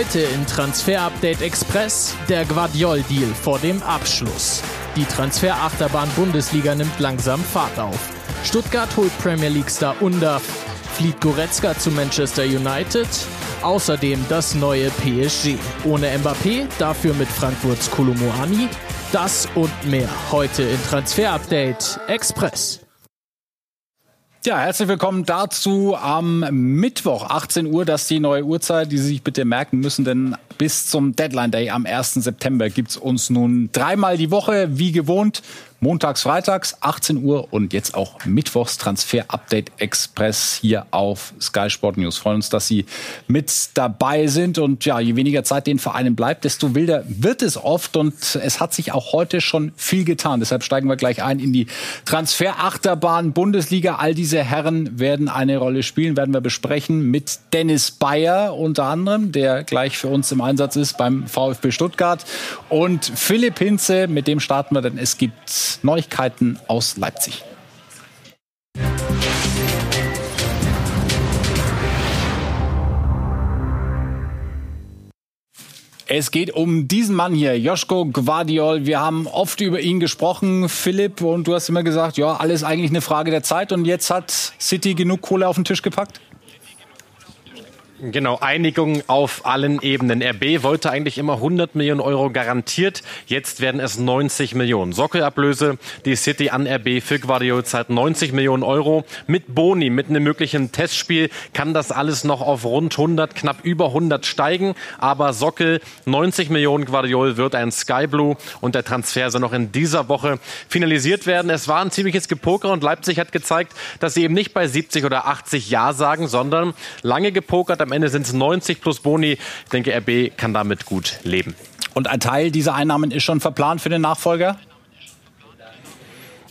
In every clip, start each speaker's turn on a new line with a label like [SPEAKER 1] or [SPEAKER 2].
[SPEAKER 1] Heute in Transfer Update Express der Guardiol-Deal vor dem Abschluss. Die Transferachterbahn Bundesliga nimmt langsam Fahrt auf. Stuttgart holt Premier League-Star Undaf, flieht Goretzka zu Manchester United. Außerdem das neue PSG. Ohne Mbappé, dafür mit Frankfurts Kolomoani. Das und mehr heute in Transfer Update Express.
[SPEAKER 2] Ja, herzlich willkommen dazu am Mittwoch, 18 Uhr. Das ist die neue Uhrzeit, die Sie sich bitte merken müssen, denn bis zum Deadline Day am 1. September gibt's uns nun dreimal die Woche, wie gewohnt, montags, freitags, 18 Uhr und jetzt auch Mittwochs Transfer Update Express hier auf Sky Sport News. Freuen uns, dass Sie mit dabei sind und ja, je weniger Zeit den Vereinen bleibt, desto wilder wird es oft und es hat sich auch heute schon viel getan. Deshalb steigen wir gleich ein in die Transferachterbahn Bundesliga. All diese Herren werden eine Rolle spielen, werden wir besprechen mit Dennis Bayer unter anderem, der gleich für uns im Einsatz ist beim VfB Stuttgart und Philipp Hinze, mit dem starten wir, denn es gibt Neuigkeiten aus Leipzig. Es geht um diesen Mann hier, Joschko Guardiol. Wir haben oft über ihn gesprochen, Philipp, und du hast immer gesagt, ja, alles eigentlich eine Frage der Zeit. Und jetzt hat City genug Kohle auf den Tisch gepackt?
[SPEAKER 3] Genau, Einigung auf allen Ebenen. RB wollte eigentlich immer 100 Millionen Euro garantiert. Jetzt werden es 90 Millionen. Sockelablöse, die City an RB für Guardiola zahlt 90 Millionen Euro. Mit Boni, mit einem möglichen Testspiel kann das alles noch auf rund 100, knapp über 100 steigen. Aber Sockel, 90 Millionen Guardiola wird ein Sky Blue und der Transfer soll noch in dieser Woche finalisiert werden. Es war ein ziemliches Gepoker und Leipzig hat gezeigt, dass sie eben nicht bei 70 oder 80 Ja sagen, sondern lange gepokert am Ende sind es 90 plus Boni. Ich denke, RB kann damit gut leben.
[SPEAKER 2] Und ein Teil dieser Einnahmen ist schon verplant für den Nachfolger?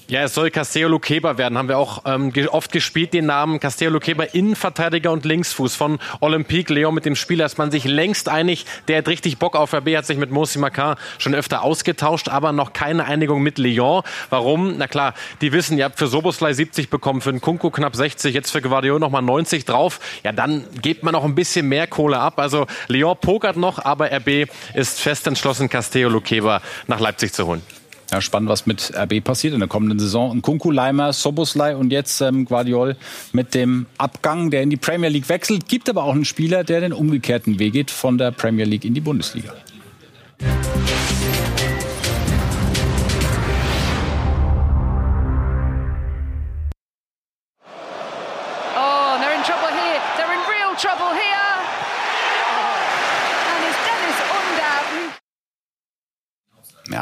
[SPEAKER 3] Ja, es soll Castello Luqueba werden. Haben wir auch ähm, oft gespielt, den Namen Castello Luqueba, Innenverteidiger und Linksfuß von Olympique Lyon. Mit dem Spieler ist man sich längst einig. Der hat richtig Bock auf RB, hat sich mit Mosi Makar schon öfter ausgetauscht, aber noch keine Einigung mit Lyon. Warum? Na klar, die wissen, ihr habt für Soboslai 70 bekommen, für den Kunku knapp 60, jetzt für Guardiola nochmal 90 drauf. Ja, dann gibt man noch ein bisschen mehr Kohle ab. Also Lyon pokert noch, aber RB ist fest entschlossen, Castello Luqueba nach Leipzig zu holen.
[SPEAKER 2] Ja, spannend, was mit RB passiert in der kommenden Saison. Ein Kunku, Leimer, Soboslai und jetzt ähm, Guardiol mit dem Abgang, der in die Premier League wechselt. Gibt aber auch einen Spieler, der den umgekehrten Weg geht von der Premier League in die Bundesliga.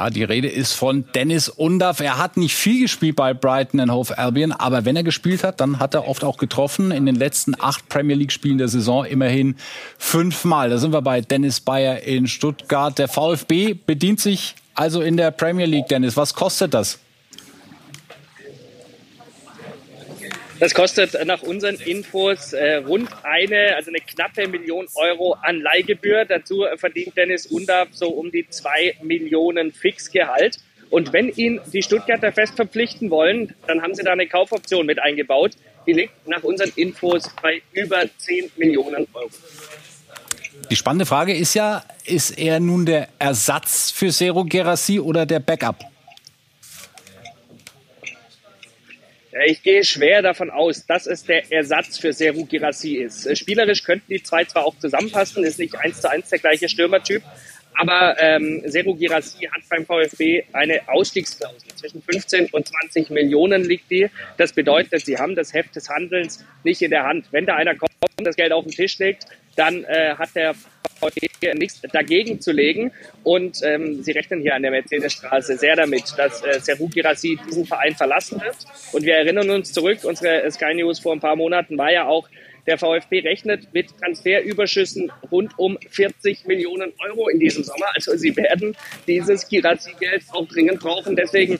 [SPEAKER 2] Die Rede ist von Dennis Undaff. Er hat nicht viel gespielt bei Brighton and Hove Albion, aber wenn er gespielt hat, dann hat er oft auch getroffen. In den letzten acht Premier League Spielen der Saison immerhin fünfmal. Da sind wir bei Dennis Bayer in Stuttgart. Der VfB bedient sich also in der Premier League, Dennis. Was kostet das?
[SPEAKER 4] Das kostet nach unseren Infos äh, rund eine, also eine knappe Million Euro an Leihgebühr. Dazu verdient Dennis Undab so um die zwei Millionen Fixgehalt. Und wenn ihn die Stuttgarter fest verpflichten wollen, dann haben sie da eine Kaufoption mit eingebaut. Die liegt nach unseren Infos bei über 10 Millionen Euro.
[SPEAKER 2] Die spannende Frage ist ja, ist er nun der Ersatz für Sero Gerassi oder der Backup?
[SPEAKER 4] Ich gehe schwer davon aus, dass es der Ersatz für Seru Girassi ist. Äh, spielerisch könnten die zwei zwar auch zusammenpassen, ist nicht eins zu eins der gleiche Stürmertyp, aber ähm, Seru Girassi hat beim VfB eine Ausstiegsklausel. Zwischen 15 und 20 Millionen liegt die. Das bedeutet, sie haben das Heft des Handelns nicht in der Hand. Wenn da einer kommt und das Geld auf den Tisch legt, dann äh, hat der nichts dagegen zu legen. Und ähm, sie rechnen hier an der Mercedesstraße sehr damit, dass äh, Seru Girassi diesen Verein verlassen wird. Und wir erinnern uns zurück, unsere Sky News vor ein paar Monaten war ja auch, der VfB rechnet mit Transferüberschüssen rund um 40 Millionen Euro in diesem Sommer. Also sie werden dieses Girassi-Geld auch dringend brauchen. Deswegen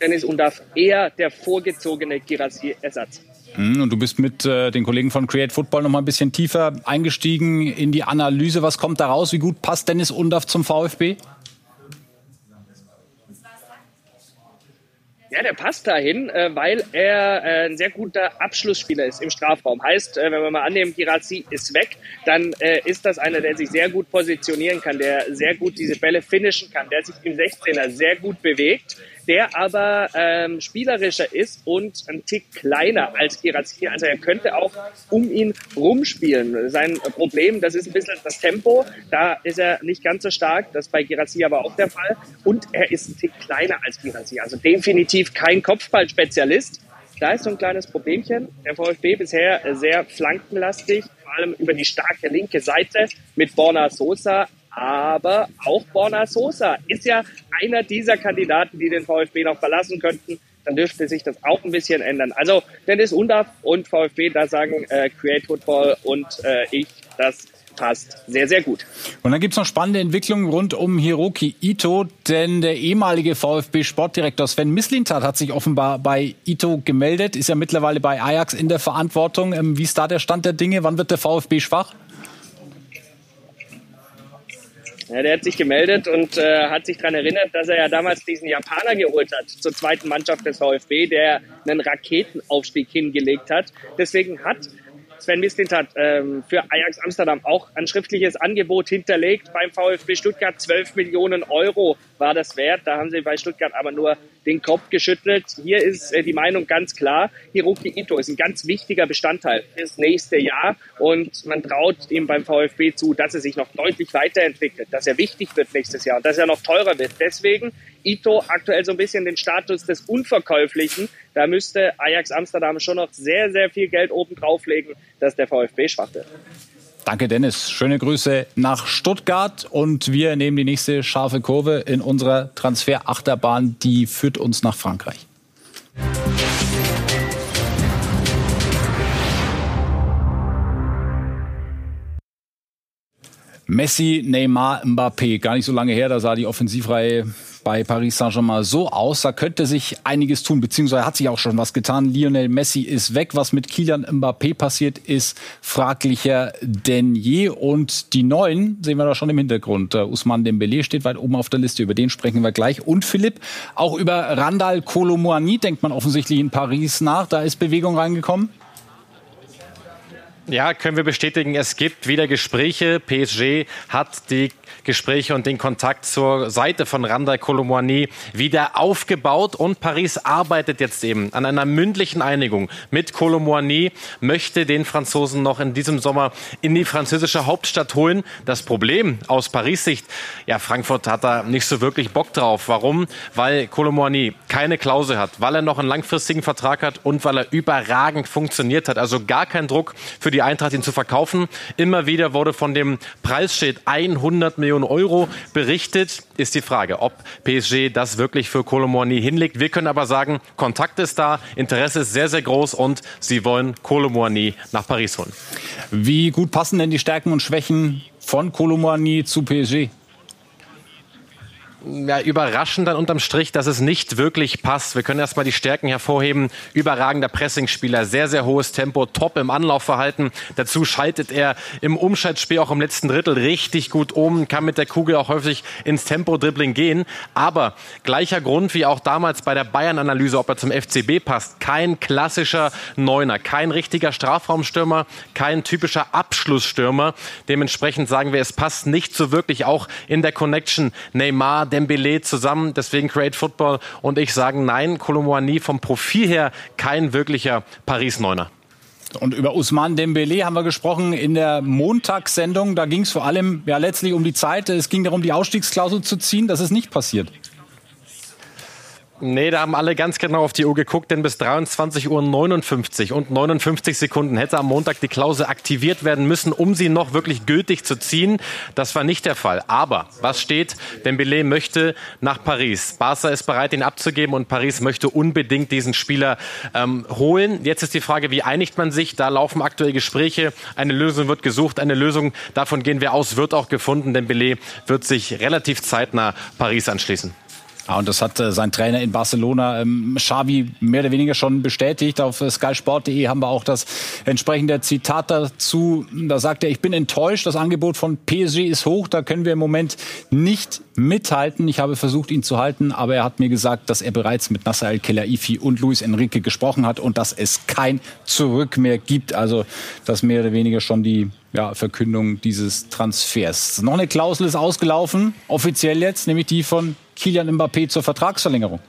[SPEAKER 4] Dennis Undaf eher der vorgezogene Girassi-Ersatz.
[SPEAKER 2] Hm, und du bist mit äh, den Kollegen von Create Football noch mal ein bisschen tiefer eingestiegen in die Analyse. Was kommt da raus? Wie gut passt Dennis Undaff zum VfB?
[SPEAKER 4] Ja, der passt dahin, äh, weil er äh, ein sehr guter Abschlussspieler ist im Strafraum. Heißt, wenn wir mal annehmen, Girassi ist weg, dann ist das einer, der sich sehr gut positionieren kann, der sehr gut diese Bälle finishen kann, der sich im 16er sehr gut bewegt der aber ähm, spielerischer ist und ein Tick kleiner als Girassi. Also er könnte auch um ihn rumspielen. Sein Problem, das ist ein bisschen das Tempo. Da ist er nicht ganz so stark. Das bei Girassi aber auch der Fall. Und er ist ein Tick kleiner als Girassi. Also definitiv kein Kopfballspezialist. Da ist so ein kleines Problemchen. Der VfB bisher sehr flankenlastig, vor allem über die starke linke Seite mit Borna Sosa aber auch Borna Sosa ist ja einer dieser Kandidaten, die den VfB noch verlassen könnten. Dann dürfte sich das auch ein bisschen ändern. Also Dennis Undaff und VfB, da sagen äh, Create Football und äh, ich, das passt sehr, sehr gut.
[SPEAKER 2] Und dann gibt's noch spannende Entwicklungen rund um Hiroki Ito, denn der ehemalige VfB-Sportdirektor Sven Mislintat hat sich offenbar bei Ito gemeldet, ist ja mittlerweile bei Ajax in der Verantwortung. Ähm, wie ist da der Stand der Dinge? Wann wird der VfB schwach?
[SPEAKER 4] Ja, der hat sich gemeldet und äh, hat sich daran erinnert, dass er ja damals diesen Japaner geholt hat zur zweiten Mannschaft des VfB, der einen Raketenaufstieg hingelegt hat. Deswegen hat Sven Mislintat ähm, für Ajax Amsterdam auch ein schriftliches Angebot hinterlegt beim VfB Stuttgart. 12 Millionen Euro war das wert. Da haben sie bei Stuttgart aber nur den Kopf geschüttelt. Hier ist äh, die Meinung ganz klar. Hiroki Ito ist ein ganz wichtiger Bestandteil fürs nächste Jahr und man traut ihm beim VfB zu, dass er sich noch deutlich weiterentwickelt, dass er wichtig wird nächstes Jahr und dass er noch teurer wird. Deswegen Ito aktuell so ein bisschen den Status des Unverkäuflichen. Da müsste Ajax Amsterdam schon noch sehr, sehr viel Geld oben drauflegen, dass der VfB schwach wird.
[SPEAKER 2] Danke, Dennis. Schöne Grüße nach Stuttgart. Und wir nehmen die nächste scharfe Kurve in unserer Transferachterbahn. Die führt uns nach Frankreich. Messi, Neymar, Mbappé. Gar nicht so lange her, da sah die Offensivreihe bei Paris Saint-Germain so aus. Da könnte sich einiges tun, beziehungsweise hat sich auch schon was getan. Lionel Messi ist weg. Was mit Kylian Mbappé passiert, ist fraglicher denn je. Und die Neuen sehen wir da schon im Hintergrund. Uh, Usman Dembele steht weit oben auf der Liste. Über den sprechen wir gleich. Und Philipp, auch über Randall Colomouani denkt man offensichtlich in Paris nach. Da ist Bewegung reingekommen.
[SPEAKER 3] Ja, können wir bestätigen, es gibt wieder Gespräche. PSG hat die Gespräche und den Kontakt zur Seite von Randa Colomwani wieder aufgebaut und Paris arbeitet jetzt eben an einer mündlichen Einigung mit Colomwani, möchte den Franzosen noch in diesem Sommer in die französische Hauptstadt holen. Das Problem aus Paris Sicht, ja, Frankfurt hat da nicht so wirklich Bock drauf. Warum? Weil Colomwani keine Klausel hat, weil er noch einen langfristigen Vertrag hat und weil er überragend funktioniert hat. Also gar kein Druck für die Eintracht, ihn zu verkaufen. Immer wieder wurde von dem Preisschild 100 Millionen Euro berichtet. Ist die Frage, ob PSG das wirklich für Colomoni hinlegt. Wir können aber sagen, Kontakt ist da, Interesse ist sehr, sehr groß und sie wollen Colomoni nach Paris holen.
[SPEAKER 2] Wie gut passen denn die Stärken und Schwächen von Colomoni zu PSG?
[SPEAKER 3] Ja, überraschend dann unterm Strich, dass es nicht wirklich passt. Wir können erstmal die Stärken hervorheben. Überragender Pressingspieler, sehr, sehr hohes Tempo, top im Anlaufverhalten. Dazu schaltet er im Umschaltspiel auch im letzten Drittel richtig gut um, kann mit der Kugel auch häufig ins Tempo-Dribbling gehen. Aber gleicher Grund wie auch damals bei der Bayern-Analyse, ob er zum FCB passt. Kein klassischer Neuner, kein richtiger Strafraumstürmer, kein typischer Abschlussstürmer. Dementsprechend sagen wir, es passt nicht so wirklich auch in der Connection Neymar, Dembele zusammen. Deswegen Create Football und ich sagen nein, Colomboani vom Profil her kein wirklicher Paris-Neuner.
[SPEAKER 2] Und über Usman Dembele haben wir gesprochen in der Montagssendung. Da ging es vor allem ja letztlich um die Zeit. Es ging darum, die Ausstiegsklausel zu ziehen. Das ist nicht passiert.
[SPEAKER 3] Nee, da haben alle ganz genau auf die Uhr geguckt, denn bis 23 Uhr 59 und 59 Sekunden hätte am Montag die Klausel aktiviert werden müssen, um sie noch wirklich gültig zu ziehen. Das war nicht der Fall. Aber was steht? Dembele möchte nach Paris. Barca ist bereit, ihn abzugeben und Paris möchte unbedingt diesen Spieler ähm, holen. Jetzt ist die Frage, wie einigt man sich? Da laufen aktuell Gespräche. Eine Lösung wird gesucht. Eine Lösung, davon gehen wir aus, wird auch gefunden. Dembele wird sich relativ zeitnah Paris anschließen.
[SPEAKER 2] Ja, und das hat äh, sein Trainer in Barcelona, ähm, Xavi, mehr oder weniger schon bestätigt. Auf äh, skysport.de haben wir auch das entsprechende Zitat dazu. Da sagt er, ich bin enttäuscht, das Angebot von PSG ist hoch, da können wir im Moment nicht mithalten. Ich habe versucht, ihn zu halten, aber er hat mir gesagt, dass er bereits mit Nasser El-Khelaifi und Luis Enrique gesprochen hat und dass es kein Zurück mehr gibt. Also das mehr oder weniger schon die ja, Verkündung dieses Transfers. Noch eine Klausel ist ausgelaufen, offiziell jetzt, nämlich die von Kilian Mbappé zur Vertragsverlängerung.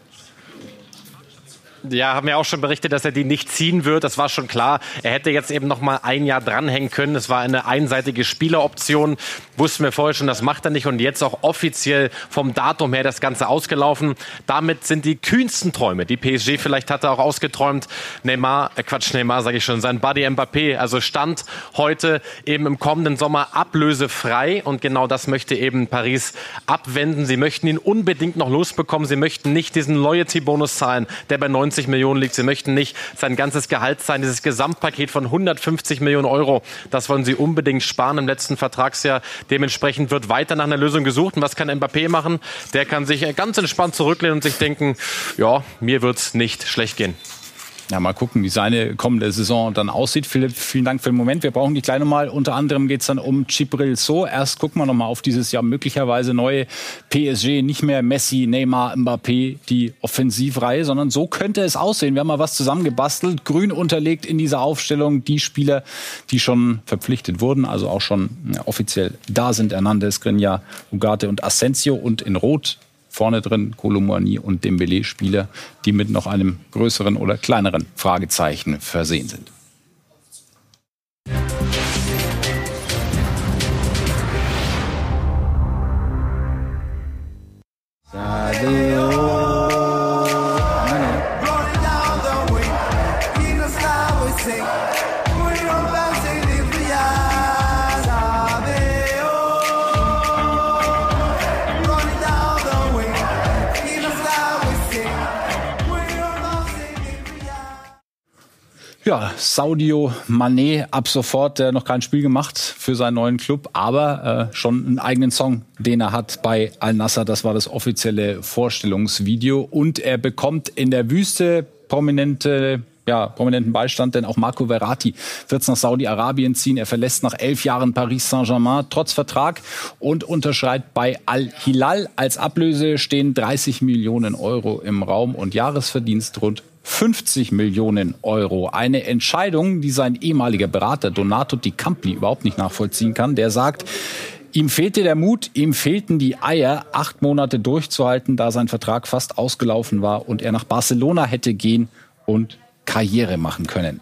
[SPEAKER 3] Ja, haben wir auch schon berichtet, dass er die nicht ziehen wird. Das war schon klar. Er hätte jetzt eben noch mal ein Jahr dranhängen können. Es war eine einseitige Spieleroption. Wussten wir vorher schon, das macht er nicht. Und jetzt auch offiziell vom Datum her das Ganze ausgelaufen. Damit sind die kühnsten Träume, die PSG vielleicht hatte, auch ausgeträumt. Neymar, äh Quatsch, Neymar sage ich schon, sein Buddy Mbappé. Also stand heute eben im kommenden Sommer ablösefrei. Und genau das möchte eben Paris abwenden. Sie möchten ihn unbedingt noch losbekommen. Sie möchten nicht diesen Loyalty-Bonus zahlen, der bei 90 90 Millionen liegt. Sie möchten nicht sein ganzes Gehalt sein, dieses Gesamtpaket von 150 Millionen Euro. Das wollen sie unbedingt sparen im letzten Vertragsjahr. Dementsprechend wird weiter nach einer Lösung gesucht. Und was kann Mbappé machen? Der kann sich ganz entspannt zurücklehnen und sich denken, ja, mir wird's nicht schlecht gehen.
[SPEAKER 2] Ja, mal gucken, wie seine kommende Saison dann aussieht. Philipp, vielen Dank für den Moment. Wir brauchen die gleich nochmal. Unter anderem geht es dann um Chibril So. Erst gucken wir nochmal auf dieses Jahr möglicherweise neue PSG. Nicht mehr Messi, Neymar, Mbappé, die Offensivreihe, sondern so könnte es aussehen. Wir haben mal was zusammengebastelt, grün unterlegt in dieser Aufstellung. Die Spieler, die schon verpflichtet wurden, also auch schon offiziell da sind. Hernandez, Grinja, Ugarte und Asensio. Und in Rot vorne drin Kolomouani und Dembele Spieler, die mit noch einem größeren oder kleineren Fragezeichen versehen sind. Ja, Saudio Mané ab sofort der noch kein Spiel gemacht für seinen neuen Club, aber äh, schon einen eigenen Song, den er hat bei Al Nasser. Das war das offizielle Vorstellungsvideo und er bekommt in der Wüste prominente ja, prominenten Beistand, denn auch Marco Verratti wird nach Saudi-Arabien ziehen. Er verlässt nach elf Jahren Paris Saint-Germain trotz Vertrag und unterschreibt bei Al-Hilal. Als Ablöse stehen 30 Millionen Euro im Raum und Jahresverdienst rund 50 Millionen Euro. Eine Entscheidung, die sein ehemaliger Berater Donato Di Campli überhaupt nicht nachvollziehen kann. Der sagt, Ihm fehlte der Mut, ihm fehlten die Eier, acht Monate durchzuhalten, da sein Vertrag fast ausgelaufen war und er nach Barcelona hätte gehen und Karriere machen können.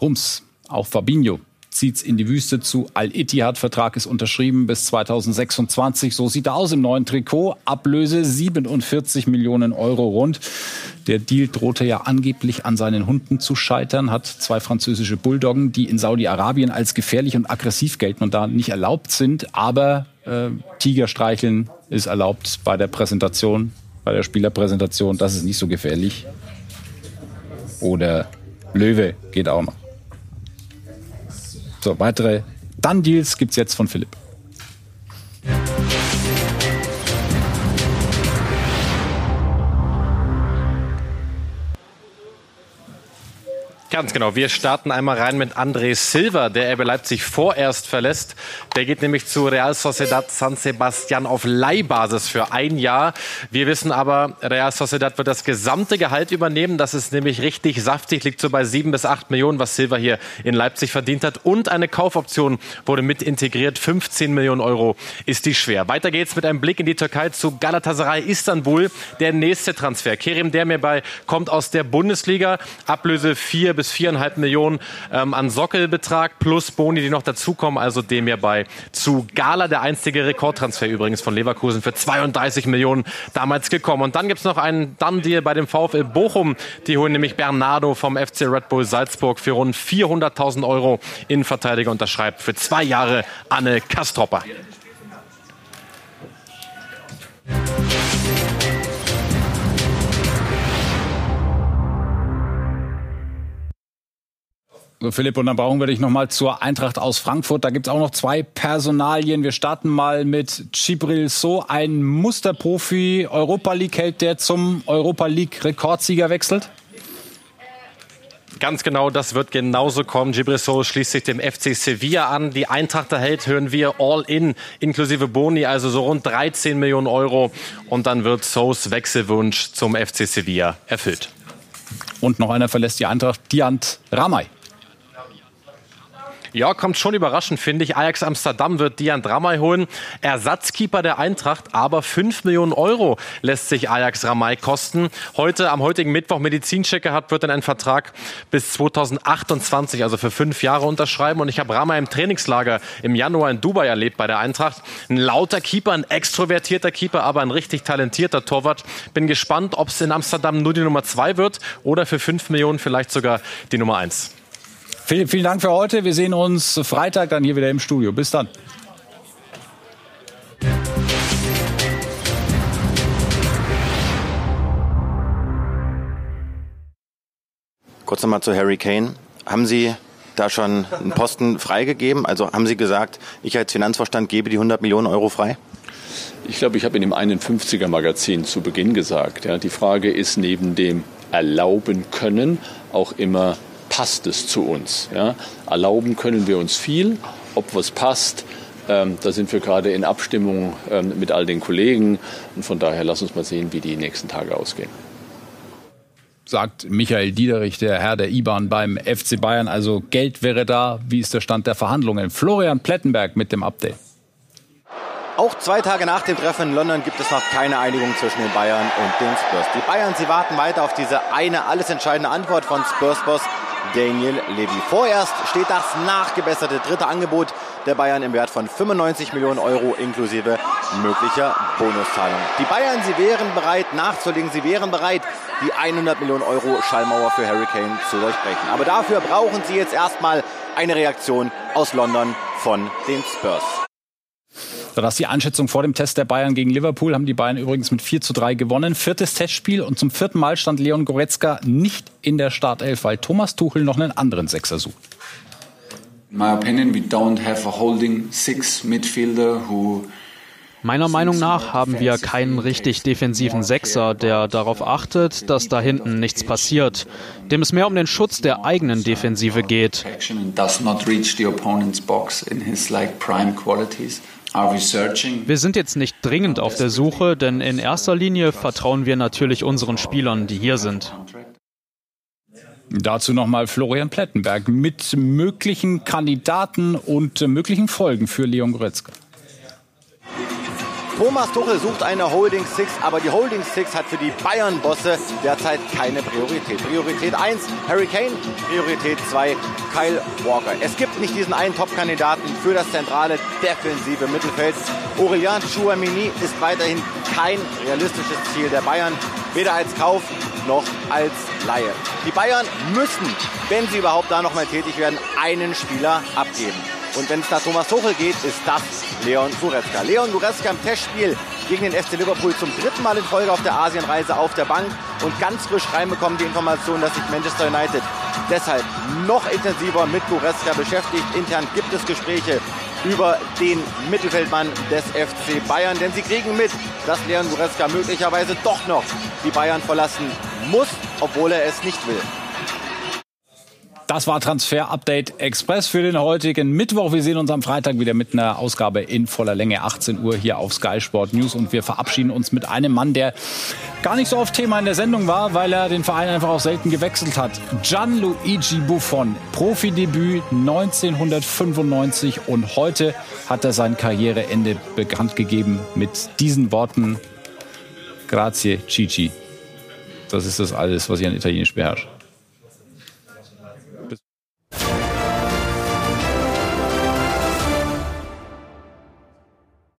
[SPEAKER 2] Rums, auch Fabinho zieht's in die Wüste zu. Al-Ittihad-Vertrag ist unterschrieben bis 2026. So sieht er aus im neuen Trikot. Ablöse 47 Millionen Euro rund. Der Deal drohte ja angeblich an seinen Hunden zu scheitern, hat zwei französische Bulldoggen, die in Saudi-Arabien als gefährlich und aggressiv gelten und da nicht erlaubt sind. Aber äh, Tiger streicheln ist erlaubt bei der Präsentation, bei der Spielerpräsentation. Das ist nicht so gefährlich. Oder Löwe geht auch noch. So, weitere Done-Deals gibt es jetzt von Philipp.
[SPEAKER 3] Ganz genau. Wir starten einmal rein mit André Silva, der RB Leipzig vorerst verlässt. Der geht nämlich zu Real Sociedad San Sebastian auf Leihbasis für ein Jahr. Wir wissen aber, Real Sociedad wird das gesamte Gehalt übernehmen. Das ist nämlich richtig saftig, liegt so bei sieben bis acht Millionen, was Silva hier in Leipzig verdient hat. Und eine Kaufoption wurde mit integriert. 15 Millionen Euro ist die schwer. Weiter geht's mit einem Blick in die Türkei zu Galatasaray Istanbul. Der nächste Transfer. Kerim Demirbay kommt aus der Bundesliga. Ablöse vier bis viereinhalb Millionen ähm, an Sockelbetrag plus Boni, die noch dazukommen. Also dem hierbei zu Gala, der einzige Rekordtransfer übrigens von Leverkusen für 32 Millionen damals gekommen. Und dann gibt es noch einen Dann-Deal bei dem VfL Bochum. Die holen nämlich Bernardo vom FC Red Bull Salzburg für rund 400.000 Euro. Innenverteidiger unterschreibt für zwei Jahre Anne Kastropper.
[SPEAKER 2] So, Philipp, und dann brauchen wir dich nochmal zur Eintracht aus Frankfurt. Da gibt es auch noch zwei Personalien. Wir starten mal mit Chibril So, ein Musterprofi, Europa League-Held, der zum Europa League-Rekordsieger wechselt.
[SPEAKER 3] Ganz genau, das wird genauso kommen. Gibrissot schließt sich dem FC Sevilla an. Die Eintracht erhält, hören wir, all in, inklusive Boni, also so rund 13 Millionen Euro. Und dann wird Sos Wechselwunsch zum FC Sevilla erfüllt.
[SPEAKER 2] Und noch einer verlässt die Eintracht, Diant Ramay.
[SPEAKER 3] Ja, kommt schon überraschend, finde ich. Ajax Amsterdam wird Dian Ramay holen. Ersatzkeeper der Eintracht, aber 5 Millionen Euro lässt sich Ajax Ramay kosten. Heute, am heutigen Mittwoch, Medizinchecker hat, wird dann einen Vertrag bis 2028, also für fünf Jahre unterschreiben. Und ich habe Ramay im Trainingslager im Januar in Dubai erlebt bei der Eintracht. Ein lauter Keeper, ein extrovertierter Keeper, aber ein richtig talentierter Torwart. Bin gespannt, ob es in Amsterdam nur die Nummer zwei wird oder für 5 Millionen vielleicht sogar die Nummer eins.
[SPEAKER 2] Vielen, vielen Dank für heute. Wir sehen uns Freitag dann hier wieder im Studio. Bis dann.
[SPEAKER 5] Kurz nochmal zu Harry Kane. Haben Sie da schon einen Posten freigegeben? Also haben Sie gesagt, ich als Finanzvorstand gebe die 100 Millionen Euro frei?
[SPEAKER 6] Ich glaube, ich habe in dem 51er Magazin zu Beginn gesagt, ja, die Frage ist neben dem erlauben können auch immer passt es zu uns. Ja? Erlauben können wir uns viel, ob was passt. Ähm, da sind wir gerade in Abstimmung ähm, mit all den Kollegen. Und von daher lass uns mal sehen, wie die nächsten Tage ausgehen.
[SPEAKER 2] Sagt Michael Diederich, der Herr der IBAN beim FC Bayern. Also Geld wäre da. Wie ist der Stand der Verhandlungen? Florian Plettenberg mit dem Update.
[SPEAKER 5] Auch zwei Tage nach dem Treffen in London gibt es noch keine Einigung zwischen den Bayern und den Spurs. Die Bayern, sie warten weiter auf diese eine alles entscheidende Antwort von Spurs-Boss Daniel Levy. Vorerst steht das nachgebesserte dritte Angebot der Bayern im Wert von 95 Millionen Euro inklusive möglicher Bonuszahlung. Die Bayern, sie wären bereit nachzulegen, sie wären bereit, die 100 Millionen Euro Schallmauer für Harry Kane zu durchbrechen. Aber dafür brauchen sie jetzt erstmal eine Reaktion aus London von den Spurs.
[SPEAKER 2] Das ist die Einschätzung vor dem Test der Bayern gegen Liverpool. Haben die Bayern übrigens mit 4 zu 3 gewonnen. Viertes Testspiel und zum vierten Mal stand Leon Goretzka nicht in der Startelf, weil Thomas Tuchel noch einen anderen Sechser sucht.
[SPEAKER 7] Meiner Meinung nach haben wir keinen richtig defensiven Sechser, der darauf achtet, dass da hinten nichts passiert, dem es mehr um den Schutz der eigenen Defensive geht. Wir sind jetzt nicht dringend auf der Suche, denn in erster Linie vertrauen wir natürlich unseren Spielern, die hier sind.
[SPEAKER 2] Dazu nochmal Florian Plettenberg mit möglichen Kandidaten und möglichen Folgen für Leon Goretzka.
[SPEAKER 5] Thomas Tuchel sucht eine Holding Six, aber die Holding Six hat für die Bayern-Bosse derzeit keine Priorität. Priorität 1 Harry Kane, Priorität 2 Kyle Walker. Es gibt nicht diesen einen Top-Kandidaten für das zentrale defensive Mittelfeld. Aurelien Chouamini ist weiterhin kein realistisches Ziel der Bayern, weder als Kauf noch als Laie. Die Bayern müssen, wenn sie überhaupt da noch mal tätig werden, einen Spieler abgeben. Und wenn es nach Thomas Tuchel geht, ist das Leon Goretzka. Leon Goretzka im Testspiel gegen den FC Liverpool zum dritten Mal in Folge auf der Asienreise auf der Bank und ganz frisch reinbekommen die Information, dass sich Manchester United deshalb noch intensiver mit Goretzka beschäftigt. Intern gibt es Gespräche über den Mittelfeldmann des FC Bayern, denn sie kriegen mit, dass Leon Goretzka möglicherweise doch noch die Bayern verlassen muss, obwohl er es nicht will.
[SPEAKER 2] Das war Transfer Update Express für den heutigen Mittwoch. Wir sehen uns am Freitag wieder mit einer Ausgabe in voller Länge, 18 Uhr hier auf Sky Sport News. Und wir verabschieden uns mit einem Mann, der gar nicht so oft Thema in der Sendung war, weil er den Verein einfach auch selten gewechselt hat. Gianluigi Buffon, Profidebüt 1995 und heute hat er sein Karriereende bekannt gegeben mit diesen Worten. Grazie, Cici. Das ist das alles, was ich an Italienisch beherrsche.